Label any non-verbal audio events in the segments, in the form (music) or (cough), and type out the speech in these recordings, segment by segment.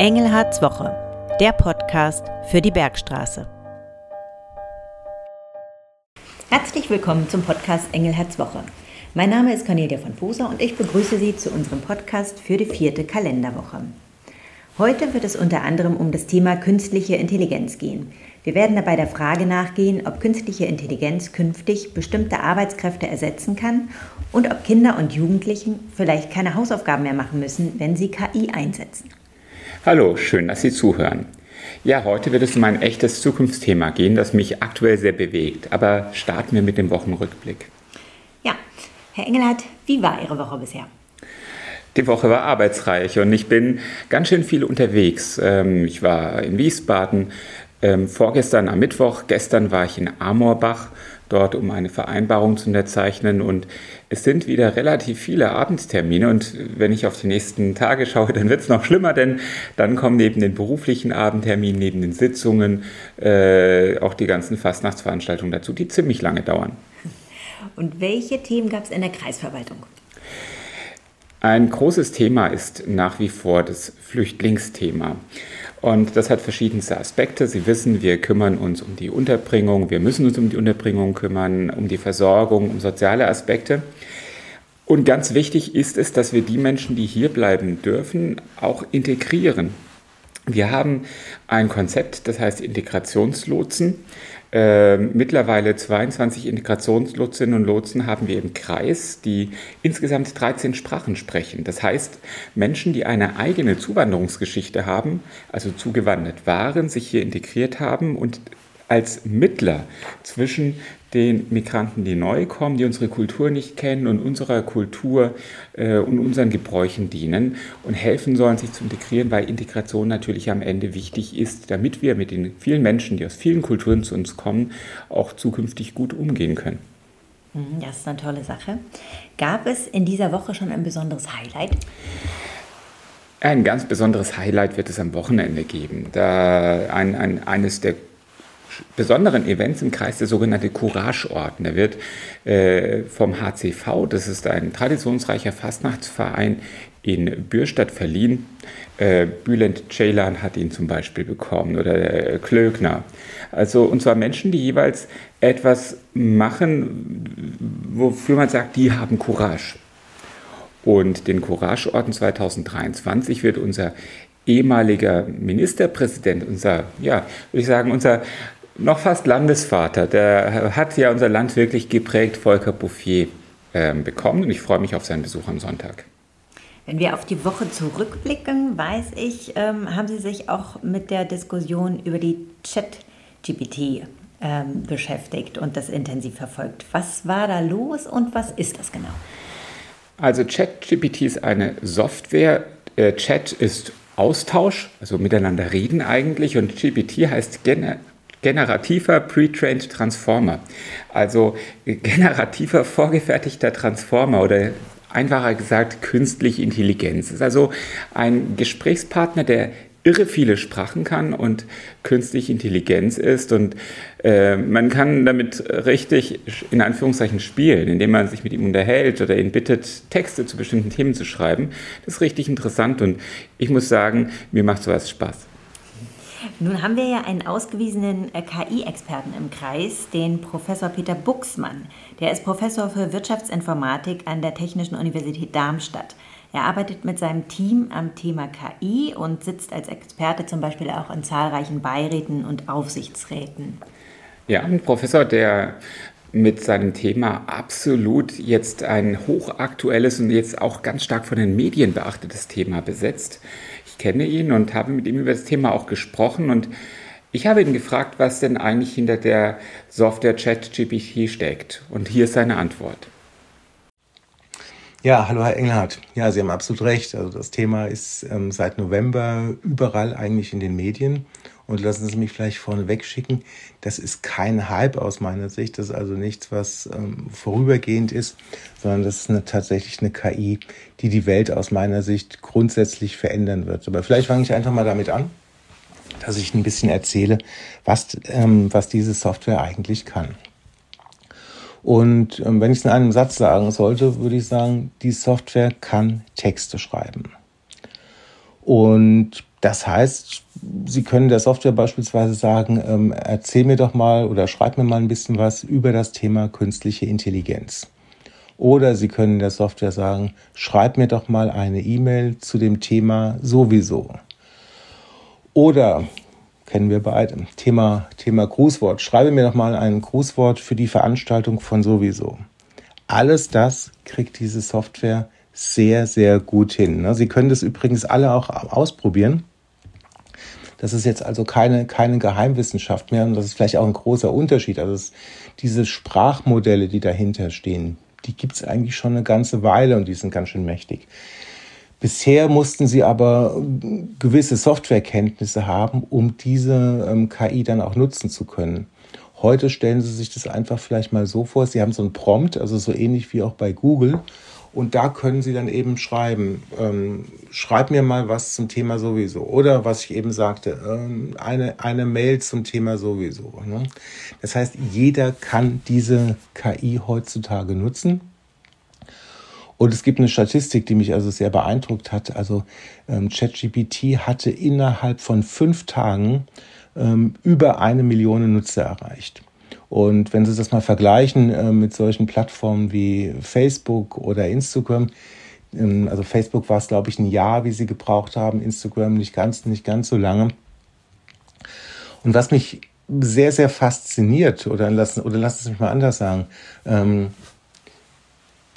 Engelhards Woche, der Podcast für die Bergstraße. Herzlich willkommen zum Podcast Engelhards Woche. Mein Name ist Cornelia von Poser und ich begrüße Sie zu unserem Podcast für die vierte Kalenderwoche. Heute wird es unter anderem um das Thema künstliche Intelligenz gehen. Wir werden dabei der Frage nachgehen, ob künstliche Intelligenz künftig bestimmte Arbeitskräfte ersetzen kann und ob Kinder und Jugendlichen vielleicht keine Hausaufgaben mehr machen müssen, wenn sie KI einsetzen. Hallo, schön, dass Sie zuhören. Ja, heute wird es um ein echtes Zukunftsthema gehen, das mich aktuell sehr bewegt. Aber starten wir mit dem Wochenrückblick. Ja, Herr Engelhardt, wie war Ihre Woche bisher? Die Woche war arbeitsreich und ich bin ganz schön viel unterwegs. Ähm, ich war in Wiesbaden, ähm, vorgestern am Mittwoch, gestern war ich in Amorbach, dort um eine Vereinbarung zu unterzeichnen und es sind wieder relativ viele Abendstermine und wenn ich auf die nächsten Tage schaue, dann wird es noch schlimmer, denn dann kommen neben den beruflichen Abendterminen, neben den Sitzungen äh, auch die ganzen Fastnachtsveranstaltungen dazu, die ziemlich lange dauern. Und welche Themen gab es in der Kreisverwaltung? Ein großes Thema ist nach wie vor das Flüchtlingsthema. Und das hat verschiedenste Aspekte. Sie wissen, wir kümmern uns um die Unterbringung, wir müssen uns um die Unterbringung kümmern, um die Versorgung, um soziale Aspekte. Und ganz wichtig ist es, dass wir die Menschen, die hier bleiben dürfen, auch integrieren. Wir haben ein Konzept, das heißt Integrationslotsen. Äh, mittlerweile 22 Integrationslotsinnen und Lotsen haben wir im Kreis, die insgesamt 13 Sprachen sprechen. Das heißt, Menschen, die eine eigene Zuwanderungsgeschichte haben, also zugewandert waren, sich hier integriert haben und als Mittler zwischen den Migranten, die neu kommen, die unsere Kultur nicht kennen und unserer Kultur äh, und unseren Gebräuchen dienen und helfen sollen, sich zu integrieren, weil Integration natürlich am Ende wichtig ist, damit wir mit den vielen Menschen, die aus vielen Kulturen zu uns kommen, auch zukünftig gut umgehen können. Mhm, das ist eine tolle Sache. Gab es in dieser Woche schon ein besonderes Highlight? Ein ganz besonderes Highlight wird es am Wochenende geben. Da ein, ein, eines der besonderen Events im Kreis der sogenannte Courageorden. Der wird äh, vom HCV, das ist ein traditionsreicher Fastnachtsverein in Bürstadt verliehen. Äh, Bülent Ceylan hat ihn zum Beispiel bekommen oder äh, Klöckner. Also und zwar Menschen, die jeweils etwas machen, wofür man sagt, die haben Courage. Und den Courageorden 2023 wird unser ehemaliger Ministerpräsident, unser, ja, würde ich sagen, unser noch fast Landesvater. Der hat ja unser Land wirklich geprägt, Volker Bouffier, äh, bekommen. Und ich freue mich auf seinen Besuch am Sonntag. Wenn wir auf die Woche zurückblicken, weiß ich, ähm, haben Sie sich auch mit der Diskussion über die Chat-GPT ähm, beschäftigt und das intensiv verfolgt. Was war da los und was ist das genau? Also ChatGPT ist eine Software. Äh, Chat ist Austausch, also miteinander reden eigentlich und GPT heißt generativer Pre-Trained Transformer. Also (laughs) generativer vorgefertigter Transformer oder einfacher gesagt künstliche Intelligenz. Das ist also ein Gesprächspartner, der irre viele Sprachen kann und künstliche Intelligenz ist und äh, man kann damit richtig in Anführungszeichen spielen, indem man sich mit ihm unterhält oder ihn bittet, Texte zu bestimmten Themen zu schreiben. Das ist richtig interessant und ich muss sagen, mir macht sowas Spaß. Nun haben wir ja einen ausgewiesenen äh, KI-Experten im Kreis, den Professor Peter Buxmann. Der ist Professor für Wirtschaftsinformatik an der Technischen Universität Darmstadt. Er arbeitet mit seinem Team am Thema KI und sitzt als Experte zum Beispiel auch in zahlreichen Beiräten und Aufsichtsräten. Ja, ein Professor, der mit seinem Thema absolut jetzt ein hochaktuelles und jetzt auch ganz stark von den Medien beachtetes Thema besetzt kenne ihn und habe mit ihm über das Thema auch gesprochen und ich habe ihn gefragt, was denn eigentlich hinter der Software ChatGPT steckt. Und hier ist seine Antwort. Ja, hallo Herr Engelhardt. Ja, Sie haben absolut recht. Also das Thema ist ähm, seit November überall eigentlich in den Medien. Und lassen Sie mich vielleicht vorneweg schicken, das ist kein Hype aus meiner Sicht. Das ist also nichts, was ähm, vorübergehend ist, sondern das ist eine, tatsächlich eine KI, die die Welt aus meiner Sicht grundsätzlich verändern wird. Aber vielleicht fange ich einfach mal damit an, dass ich ein bisschen erzähle, was, ähm, was diese Software eigentlich kann. Und ähm, wenn ich es in einem Satz sagen sollte, würde ich sagen, die Software kann Texte schreiben. Und Das heißt, Sie können der Software beispielsweise sagen, ähm, erzähl mir doch mal oder schreib mir mal ein bisschen was über das Thema künstliche Intelligenz. Oder Sie können der Software sagen, schreib mir doch mal eine E-Mail zu dem Thema sowieso. Oder kennen wir beide, Thema, Thema Grußwort. Schreibe mir doch mal ein Grußwort für die Veranstaltung von sowieso. Alles das kriegt diese Software sehr, sehr gut hin. Ne? Sie können das übrigens alle auch ausprobieren. Das ist jetzt also keine, keine Geheimwissenschaft mehr und das ist vielleicht auch ein großer Unterschied. Also es, diese Sprachmodelle, die dahinter stehen, die gibt es eigentlich schon eine ganze Weile und die sind ganz schön mächtig. Bisher mussten sie aber gewisse Softwarekenntnisse haben, um diese ähm, KI dann auch nutzen zu können. Heute stellen Sie sich das einfach vielleicht mal so vor, Sie haben so ein Prompt, also so ähnlich wie auch bei Google, und da können Sie dann eben schreiben, ähm, schreib mir mal was zum Thema sowieso. Oder was ich eben sagte, ähm, eine, eine Mail zum Thema sowieso. Ne? Das heißt, jeder kann diese KI heutzutage nutzen. Und es gibt eine Statistik, die mich also sehr beeindruckt hat. Also ähm, ChatGPT hatte innerhalb von fünf Tagen ähm, über eine Million Nutzer erreicht. Und wenn Sie das mal vergleichen äh, mit solchen Plattformen wie Facebook oder Instagram, ähm, also Facebook war es, glaube ich, ein Jahr, wie Sie gebraucht haben, Instagram nicht ganz, nicht ganz so lange. Und was mich sehr, sehr fasziniert, oder lassen, oder lassen Sie mich mal anders sagen, ähm,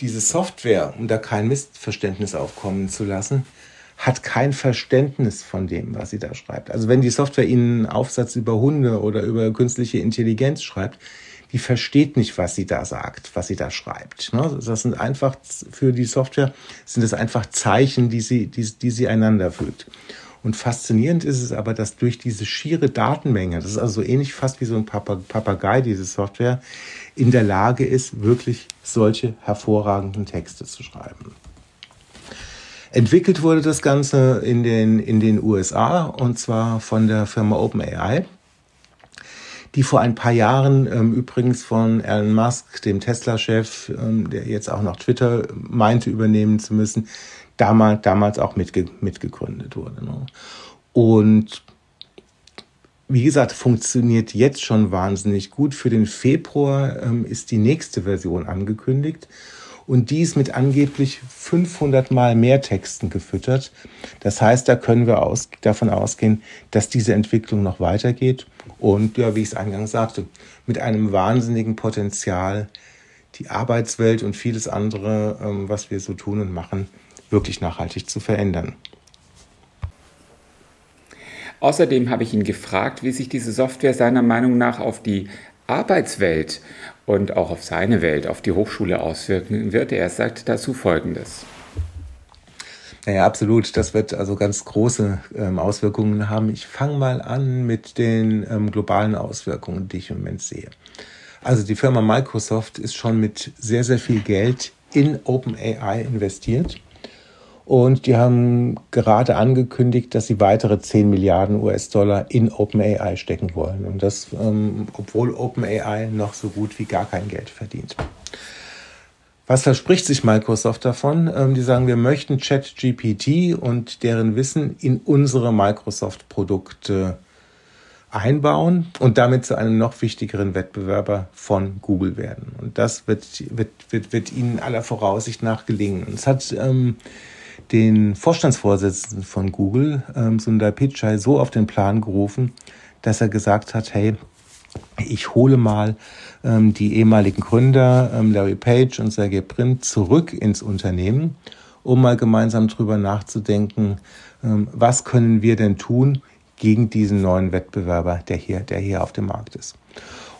diese Software, um da kein Missverständnis aufkommen zu lassen, hat kein Verständnis von dem, was sie da schreibt. Also wenn die Software Ihnen einen Aufsatz über Hunde oder über künstliche Intelligenz schreibt, die versteht nicht, was sie da sagt, was sie da schreibt. Ne? Das sind einfach für die Software sind es einfach Zeichen, die sie, die, die sie einander fügt. Und faszinierend ist es aber, dass durch diese schiere Datenmenge, das ist also so ähnlich fast wie so ein Papagei, diese Software, in der Lage ist, wirklich solche hervorragenden Texte zu schreiben. Entwickelt wurde das Ganze in den, in den USA und zwar von der Firma OpenAI, die vor ein paar Jahren ähm, übrigens von Elon Musk, dem Tesla-Chef, ähm, der jetzt auch noch Twitter meinte übernehmen zu müssen, damals, damals auch mitge mitgegründet wurde. Ne? Und wie gesagt, funktioniert jetzt schon wahnsinnig gut. Für den Februar ähm, ist die nächste Version angekündigt und dies mit angeblich 500 Mal mehr Texten gefüttert. Das heißt, da können wir aus, davon ausgehen, dass diese Entwicklung noch weitergeht und, ja, wie ich es eingangs sagte, mit einem wahnsinnigen Potenzial die Arbeitswelt und vieles andere, ähm, was wir so tun und machen, wirklich nachhaltig zu verändern. Außerdem habe ich ihn gefragt, wie sich diese Software seiner Meinung nach auf die Arbeitswelt und auch auf seine Welt, auf die Hochschule auswirken wird. Er sagt dazu Folgendes. Naja, absolut. Das wird also ganz große ähm, Auswirkungen haben. Ich fange mal an mit den ähm, globalen Auswirkungen, die ich im Moment sehe. Also die Firma Microsoft ist schon mit sehr, sehr viel Geld in OpenAI investiert. Und die haben gerade angekündigt, dass sie weitere 10 Milliarden US-Dollar in OpenAI stecken wollen. Und das, ähm, obwohl OpenAI noch so gut wie gar kein Geld verdient. Was verspricht sich Microsoft davon? Ähm, die sagen, wir möchten ChatGPT und deren Wissen in unsere Microsoft-Produkte einbauen und damit zu einem noch wichtigeren Wettbewerber von Google werden. Und das wird, wird, wird, wird ihnen aller Voraussicht nach gelingen. Es hat ähm, den Vorstandsvorsitzenden von Google, ähm, Sundar Pichai, so auf den Plan gerufen, dass er gesagt hat, hey, ich hole mal ähm, die ehemaligen Gründer ähm, Larry Page und Sergey Brin zurück ins Unternehmen, um mal gemeinsam drüber nachzudenken, ähm, was können wir denn tun gegen diesen neuen Wettbewerber, der hier, der hier auf dem Markt ist.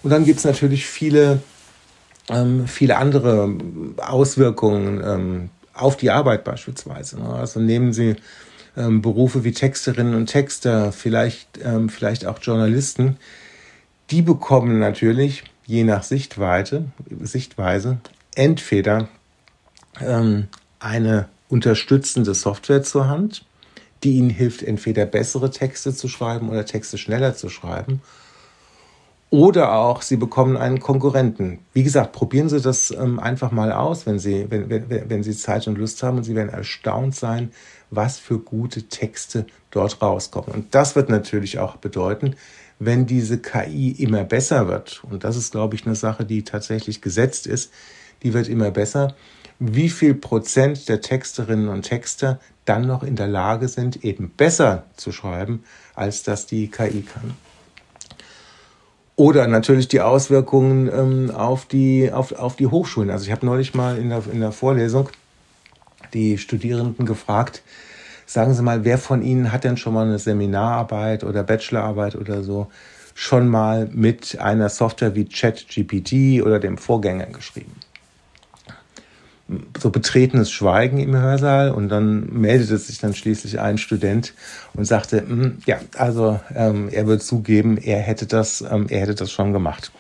Und dann gibt es natürlich viele, ähm, viele andere Auswirkungen, ähm, auf die Arbeit beispielsweise. Ne? Also nehmen Sie ähm, Berufe wie Texterinnen und Texter, vielleicht, ähm, vielleicht auch Journalisten. Die bekommen natürlich je nach Sichtweite, Sichtweise entweder ähm, eine unterstützende Software zur Hand, die ihnen hilft, entweder bessere Texte zu schreiben oder Texte schneller zu schreiben. Oder auch, Sie bekommen einen Konkurrenten. Wie gesagt, probieren Sie das ähm, einfach mal aus, wenn Sie, wenn, wenn, wenn Sie Zeit und Lust haben. Und Sie werden erstaunt sein, was für gute Texte dort rauskommen. Und das wird natürlich auch bedeuten, wenn diese KI immer besser wird, und das ist, glaube ich, eine Sache, die tatsächlich gesetzt ist, die wird immer besser, wie viel Prozent der Texterinnen und Texter dann noch in der Lage sind, eben besser zu schreiben, als das die KI kann. Oder natürlich die Auswirkungen ähm, auf, die, auf, auf die Hochschulen. Also ich habe neulich mal in der, in der Vorlesung die Studierenden gefragt, sagen Sie mal, wer von Ihnen hat denn schon mal eine Seminararbeit oder Bachelorarbeit oder so schon mal mit einer Software wie ChatGPT oder dem Vorgänger geschrieben? So betretenes Schweigen im Hörsaal und dann meldete sich dann schließlich ein Student und sagte, hm, ja, also ähm, er wird zugeben, er hätte das, ähm, er hätte das schon gemacht.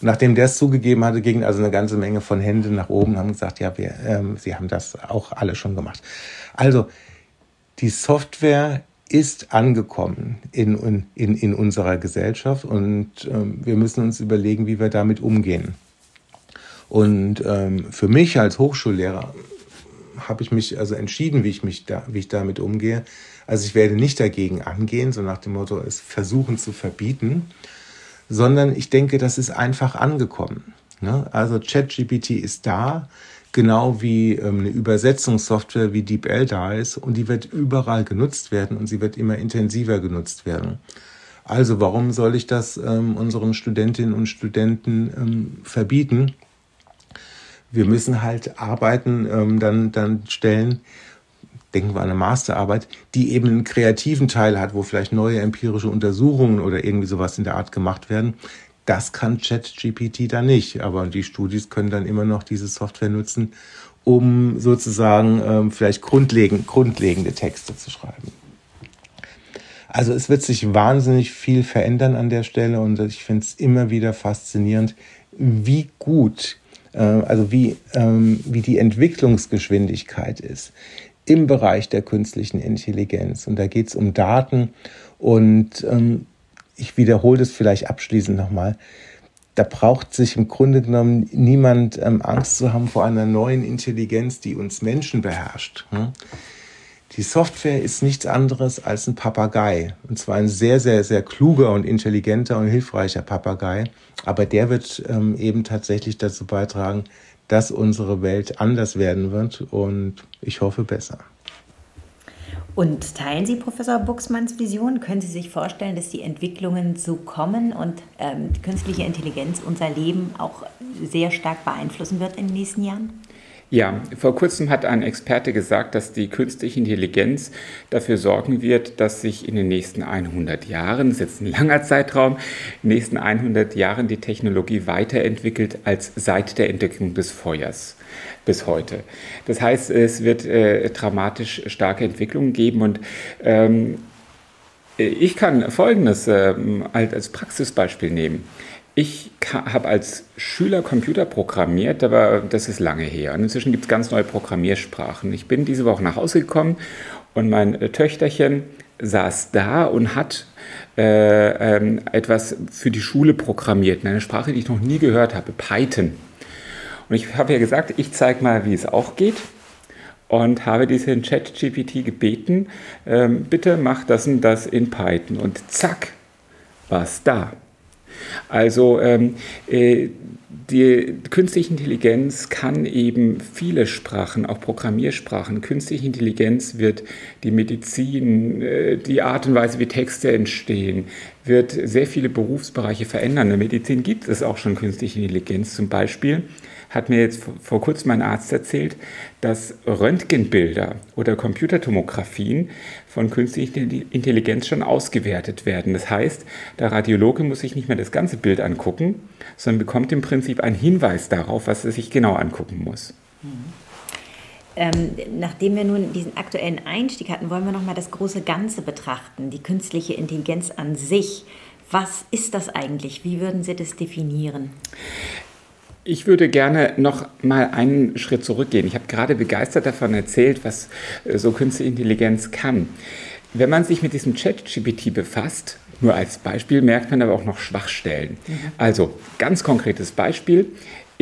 Und nachdem der es zugegeben hatte, ging also eine ganze Menge von Händen nach oben, haben gesagt, ja, wir, ähm, sie haben das auch alle schon gemacht. Also die Software ist angekommen in, in, in unserer Gesellschaft und ähm, wir müssen uns überlegen, wie wir damit umgehen. Und ähm, für mich als Hochschullehrer habe ich mich also entschieden, wie ich mich da, wie ich damit umgehe. Also ich werde nicht dagegen angehen, so nach dem Motto, es versuchen zu verbieten, sondern ich denke, das ist einfach angekommen. Ne? Also ChatGPT ist da, genau wie ähm, eine Übersetzungssoftware wie DeepL da ist und die wird überall genutzt werden und sie wird immer intensiver genutzt werden. Also warum soll ich das ähm, unseren Studentinnen und Studenten ähm, verbieten? Wir müssen halt Arbeiten ähm, dann, dann stellen, denken wir an eine Masterarbeit, die eben einen kreativen Teil hat, wo vielleicht neue empirische Untersuchungen oder irgendwie sowas in der Art gemacht werden. Das kann ChatGPT dann nicht, aber die Studis können dann immer noch diese Software nutzen, um sozusagen ähm, vielleicht grundlegend, grundlegende Texte zu schreiben. Also es wird sich wahnsinnig viel verändern an der Stelle und ich finde es immer wieder faszinierend, wie gut also wie, ähm, wie die Entwicklungsgeschwindigkeit ist im Bereich der künstlichen Intelligenz. Und da geht es um Daten. Und ähm, ich wiederhole das vielleicht abschließend nochmal. Da braucht sich im Grunde genommen niemand ähm, Angst zu haben vor einer neuen Intelligenz, die uns Menschen beherrscht. Die Software ist nichts anderes als ein Papagei. Und zwar ein sehr, sehr, sehr kluger und intelligenter und hilfreicher Papagei. Aber der wird ähm, eben tatsächlich dazu beitragen, dass unsere Welt anders werden wird und ich hoffe besser. Und teilen Sie Professor Buxmanns Vision? Können Sie sich vorstellen, dass die Entwicklungen so kommen und ähm, künstliche Intelligenz unser Leben auch sehr stark beeinflussen wird in den nächsten Jahren? Ja, vor kurzem hat ein Experte gesagt, dass die künstliche Intelligenz dafür sorgen wird, dass sich in den nächsten 100 Jahren, das ist jetzt ein langer Zeitraum, in den nächsten 100 Jahren die Technologie weiterentwickelt als seit der Entdeckung des Feuers bis heute. Das heißt, es wird äh, dramatisch starke Entwicklungen geben und ähm, ich kann Folgendes äh, als Praxisbeispiel nehmen. Ich habe als Schüler Computer programmiert, aber das ist lange her. Und inzwischen gibt es ganz neue Programmiersprachen. Ich bin diese Woche nach Hause gekommen und mein äh, Töchterchen saß da und hat äh, ähm, etwas für die Schule programmiert, eine Sprache, die ich noch nie gehört habe, Python. Und ich habe ja gesagt, ich zeige mal, wie es auch geht und habe diesen Chat-GPT gebeten, ähm, bitte mach das und das in Python. Und zack, war es da. Also ähm, äh, die künstliche Intelligenz kann eben viele Sprachen, auch Programmiersprachen. Künstliche Intelligenz wird die Medizin, äh, die Art und Weise, wie Texte entstehen, wird sehr viele Berufsbereiche verändern. In der Medizin gibt es auch schon künstliche Intelligenz zum Beispiel hat mir jetzt vor kurzem mein Arzt erzählt, dass Röntgenbilder oder Computertomographien von künstlicher Intelligenz schon ausgewertet werden. Das heißt, der Radiologe muss sich nicht mehr das ganze Bild angucken, sondern bekommt im Prinzip einen Hinweis darauf, was er sich genau angucken muss. Mhm. Ähm, nachdem wir nun diesen aktuellen Einstieg hatten, wollen wir nochmal das große Ganze betrachten, die künstliche Intelligenz an sich. Was ist das eigentlich? Wie würden Sie das definieren? Ich würde gerne noch mal einen Schritt zurückgehen. Ich habe gerade begeistert davon erzählt, was äh, so künstliche Intelligenz kann. Wenn man sich mit diesem Chat-GPT befasst, Nur als Beispiel merkt man aber auch noch Schwachstellen. Mhm. Also ganz konkretes Beispiel.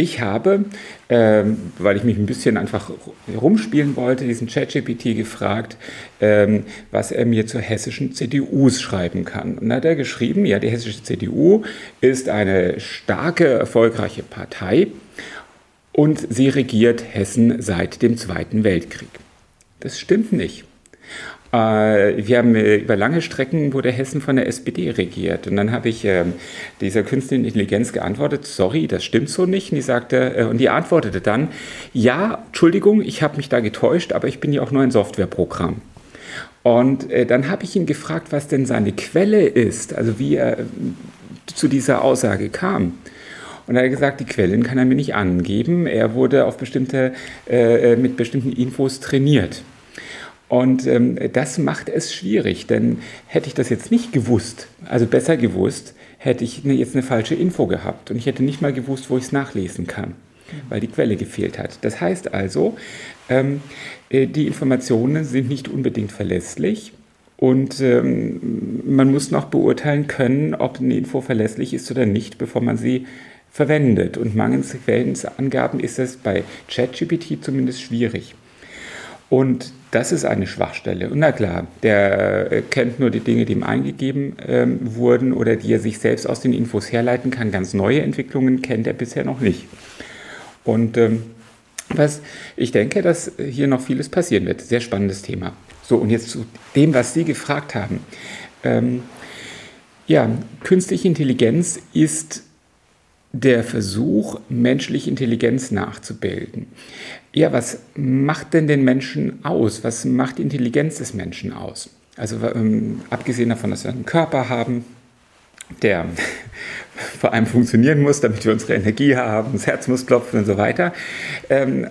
Ich habe, ähm, weil ich mich ein bisschen einfach rumspielen wollte, diesen ChatGPT gefragt, ähm, was er mir zur hessischen CDU schreiben kann. Und dann hat er geschrieben, ja, die hessische CDU ist eine starke, erfolgreiche Partei und sie regiert Hessen seit dem Zweiten Weltkrieg. Das stimmt nicht. Äh, wir haben äh, über lange Strecken wurde Hessen von der SPD regiert. Und dann habe ich ähm, dieser künstlichen Intelligenz geantwortet, sorry, das stimmt so nicht. Und die sagte, äh, und die antwortete dann, ja, Entschuldigung, ich habe mich da getäuscht, aber ich bin ja auch nur ein Softwareprogramm. Und dann habe ich ihn gefragt, was denn seine Quelle ist, also wie er zu dieser Aussage kam. Und er hat gesagt, die Quellen kann er mir nicht angeben. Er wurde auf bestimmte, mit bestimmten Infos trainiert. Und ähm, das macht es schwierig, denn hätte ich das jetzt nicht gewusst, also besser gewusst, hätte ich ne, jetzt eine falsche Info gehabt und ich hätte nicht mal gewusst, wo ich es nachlesen kann, weil die Quelle gefehlt hat. Das heißt also, ähm, äh, die Informationen sind nicht unbedingt verlässlich. Und ähm, man muss noch beurteilen können, ob eine Info verlässlich ist oder nicht, bevor man sie verwendet. Und mangels Quellenangaben ist es bei ChatGPT zumindest schwierig. Und das ist eine Schwachstelle. Und na klar, der äh, kennt nur die Dinge, die ihm eingegeben ähm, wurden oder die er sich selbst aus den Infos herleiten kann. Ganz neue Entwicklungen kennt er bisher noch nicht. Und ähm, was ich denke, dass hier noch vieles passieren wird. Sehr spannendes Thema. So, und jetzt zu dem, was Sie gefragt haben. Ähm, ja, künstliche Intelligenz ist der Versuch, menschliche Intelligenz nachzubilden. Ja, was macht denn den Menschen aus? Was macht die Intelligenz des Menschen aus? Also ähm, abgesehen davon, dass wir einen Körper haben, der (laughs) vor allem funktionieren muss, damit wir unsere Energie haben, das Herz muss klopfen und so weiter, ähm,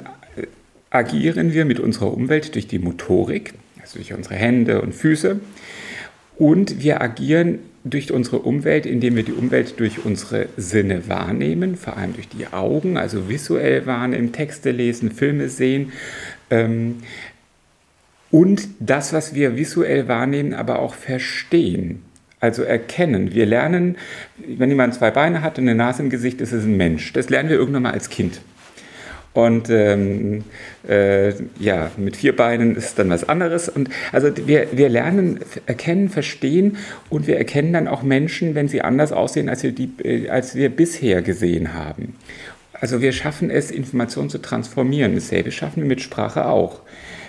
agieren wir mit unserer Umwelt durch die Motorik, also durch unsere Hände und Füße. Und wir agieren durch unsere Umwelt, indem wir die Umwelt durch unsere Sinne wahrnehmen, vor allem durch die Augen, also visuell wahrnehmen, Texte lesen, Filme sehen. Ähm, und das, was wir visuell wahrnehmen, aber auch verstehen. Also erkennen. Wir lernen, wenn jemand zwei Beine hat und eine Nase im Gesicht, ist es ein Mensch. Das lernen wir irgendwann mal als Kind. Und ähm, äh, ja, mit vier Beinen ist dann was anderes. Und also wir, wir lernen, erkennen, verstehen und wir erkennen dann auch Menschen, wenn sie anders aussehen, als wir, die, äh, als wir bisher gesehen haben. Also wir schaffen es, Informationen zu transformieren. Dasselbe schaffen wir mit Sprache auch.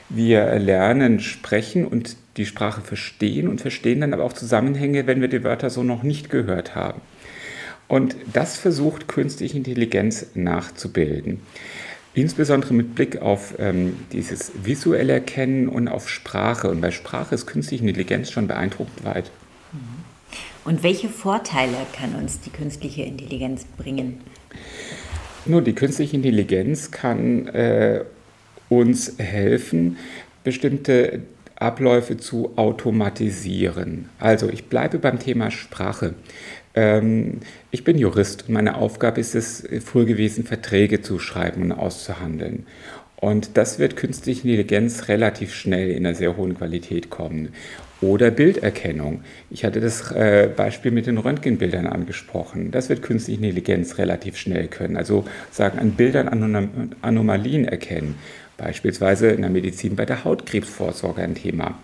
Wir lernen sprechen und die Sprache verstehen und verstehen dann aber auch Zusammenhänge, wenn wir die Wörter so noch nicht gehört haben. Und das versucht künstliche Intelligenz nachzubilden. Insbesondere mit Blick auf ähm, dieses visuelle Erkennen und auf Sprache. Und bei Sprache ist künstliche Intelligenz schon beeindruckend weit. Mhm. Und welche Vorteile kann uns die künstliche Intelligenz bringen? Nur die künstliche Intelligenz kann äh, uns helfen, bestimmte Abläufe zu automatisieren. Also ich bleibe beim Thema Sprache. Ähm, ich bin Jurist und meine Aufgabe ist es früher gewesen, Verträge zu schreiben und auszuhandeln. Und das wird künstliche Intelligenz relativ schnell in einer sehr hohen Qualität kommen. Oder Bilderkennung. Ich hatte das äh, Beispiel mit den Röntgenbildern angesprochen. Das wird künstliche Intelligenz relativ schnell können. Also sagen, an Bildern Anomalien erkennen. Beispielsweise in der Medizin bei der Hautkrebsvorsorge ein Thema.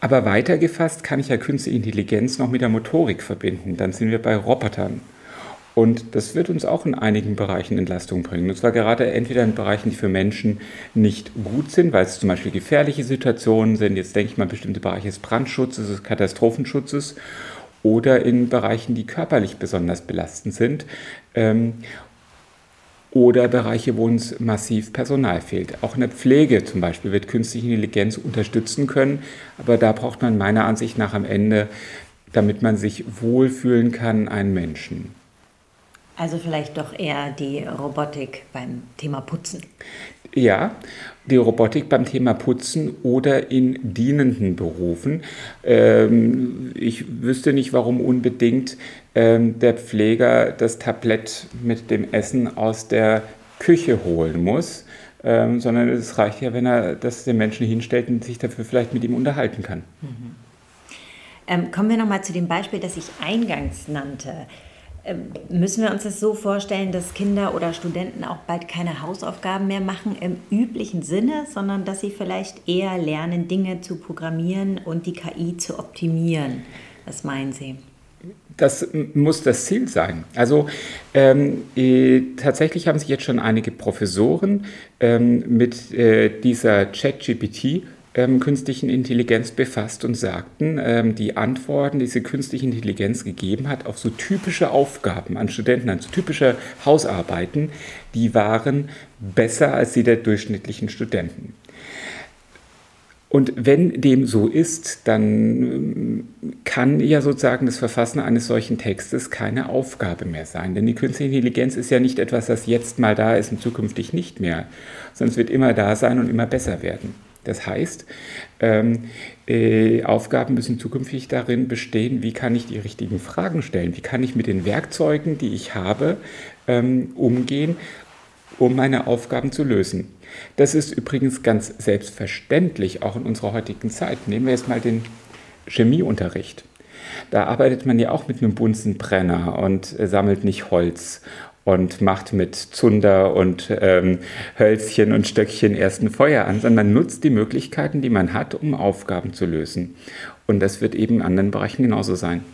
Aber weiter gefasst kann ich ja künstliche Intelligenz noch mit der Motorik verbinden. Dann sind wir bei Robotern. Und das wird uns auch in einigen Bereichen Entlastung bringen. Und zwar gerade entweder in Bereichen, die für Menschen nicht gut sind, weil es zum Beispiel gefährliche Situationen sind. Jetzt denke ich mal bestimmte Bereiche des Brandschutzes, des Katastrophenschutzes oder in Bereichen, die körperlich besonders belastend sind. Oder Bereiche, wo uns massiv Personal fehlt. Auch in der Pflege zum Beispiel wird künstliche Intelligenz unterstützen können, aber da braucht man meiner Ansicht nach am Ende, damit man sich wohlfühlen kann, einen Menschen. Also vielleicht doch eher die Robotik beim Thema Putzen. Ja, die Robotik beim Thema Putzen oder in dienenden Berufen. Ähm, ich wüsste nicht, warum unbedingt ähm, der Pfleger das Tablett mit dem Essen aus der Küche holen muss, ähm, sondern es reicht ja, wenn er das dem Menschen hinstellt und sich dafür vielleicht mit ihm unterhalten kann. Mhm. Ähm, kommen wir nochmal zu dem Beispiel, das ich eingangs nannte. Ähm, müssen wir uns das so vorstellen, dass Kinder oder Studenten auch bald keine Hausaufgaben mehr machen im üblichen Sinne, sondern dass sie vielleicht eher lernen, Dinge zu programmieren und die KI zu optimieren? Was meinen Sie? Das muss das Ziel sein. Also ähm, äh, tatsächlich haben sich jetzt schon einige Professoren ähm, mit äh, dieser ChatGPT ähm, künstlichen Intelligenz befasst und sagten, ähm, die Antworten, die diese künstliche Intelligenz gegeben hat auf so typische Aufgaben an Studenten, an so typische Hausarbeiten, die waren besser als die der durchschnittlichen Studenten. Und wenn dem so ist, dann ähm, kann ja sozusagen das Verfassen eines solchen Textes keine Aufgabe mehr sein. Denn die künstliche Intelligenz ist ja nicht etwas, das jetzt mal da ist und zukünftig nicht mehr, sondern es wird immer da sein und immer besser werden. Das heißt, ähm, äh, Aufgaben müssen zukünftig darin bestehen, wie kann ich die richtigen Fragen stellen, wie kann ich mit den Werkzeugen, die ich habe, ähm, umgehen, um meine Aufgaben zu lösen. Das ist übrigens ganz selbstverständlich auch in unserer heutigen Zeit. Nehmen wir jetzt mal den Chemieunterricht. Da arbeitet man ja auch mit einem Bunsenbrenner und äh, sammelt nicht Holz und macht mit Zunder und ähm, Hölzchen und Stöckchen erst ein Feuer an, sondern nutzt die Möglichkeiten, die man hat, um Aufgaben zu lösen. Und das wird eben in anderen Bereichen genauso sein.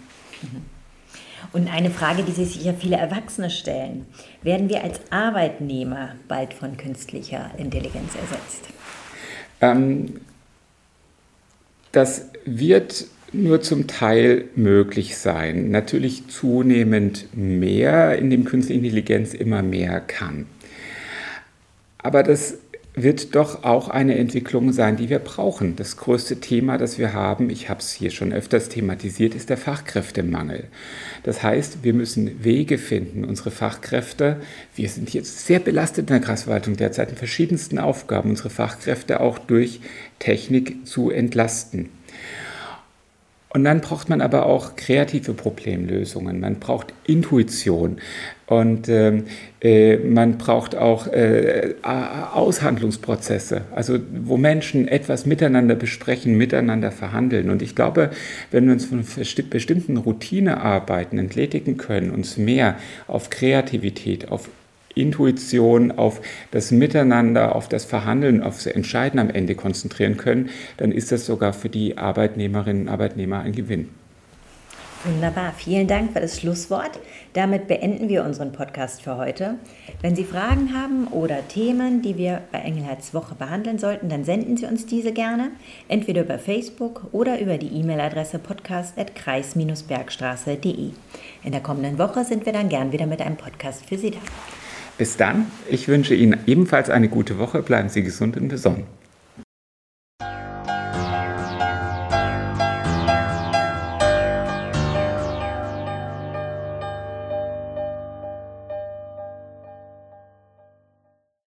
Und eine Frage, die sich ja viele Erwachsene stellen. Werden wir als Arbeitnehmer bald von künstlicher Intelligenz ersetzt? Ähm, das wird nur zum Teil möglich sein. Natürlich zunehmend mehr, indem künstliche Intelligenz immer mehr kann. Aber das wird doch auch eine Entwicklung sein, die wir brauchen. Das größte Thema, das wir haben, ich habe es hier schon öfters thematisiert, ist der Fachkräftemangel. Das heißt, wir müssen Wege finden, unsere Fachkräfte, wir sind jetzt sehr belastet in der Kreisverwaltung derzeit in verschiedensten Aufgaben, unsere Fachkräfte auch durch Technik zu entlasten. Und dann braucht man aber auch kreative Problemlösungen. Man braucht Intuition und ähm, äh, man braucht auch äh, Aushandlungsprozesse, also wo Menschen etwas miteinander besprechen, miteinander verhandeln. Und ich glaube, wenn wir uns von bestimmten Routinearbeiten entledigen können, uns mehr auf Kreativität, auf Intuition, auf das Miteinander, auf das Verhandeln, auf das Entscheiden am Ende konzentrieren können, dann ist das sogar für die Arbeitnehmerinnen und Arbeitnehmer ein Gewinn. Wunderbar, vielen Dank für das Schlusswort. Damit beenden wir unseren Podcast für heute. Wenn Sie Fragen haben oder Themen, die wir bei Engelhards Woche behandeln sollten, dann senden Sie uns diese gerne, entweder über Facebook oder über die E-Mail-Adresse podcast.kreis-bergstraße.de. In der kommenden Woche sind wir dann gern wieder mit einem Podcast für Sie da. Bis dann, ich wünsche Ihnen ebenfalls eine gute Woche, bleiben Sie gesund und besonnen.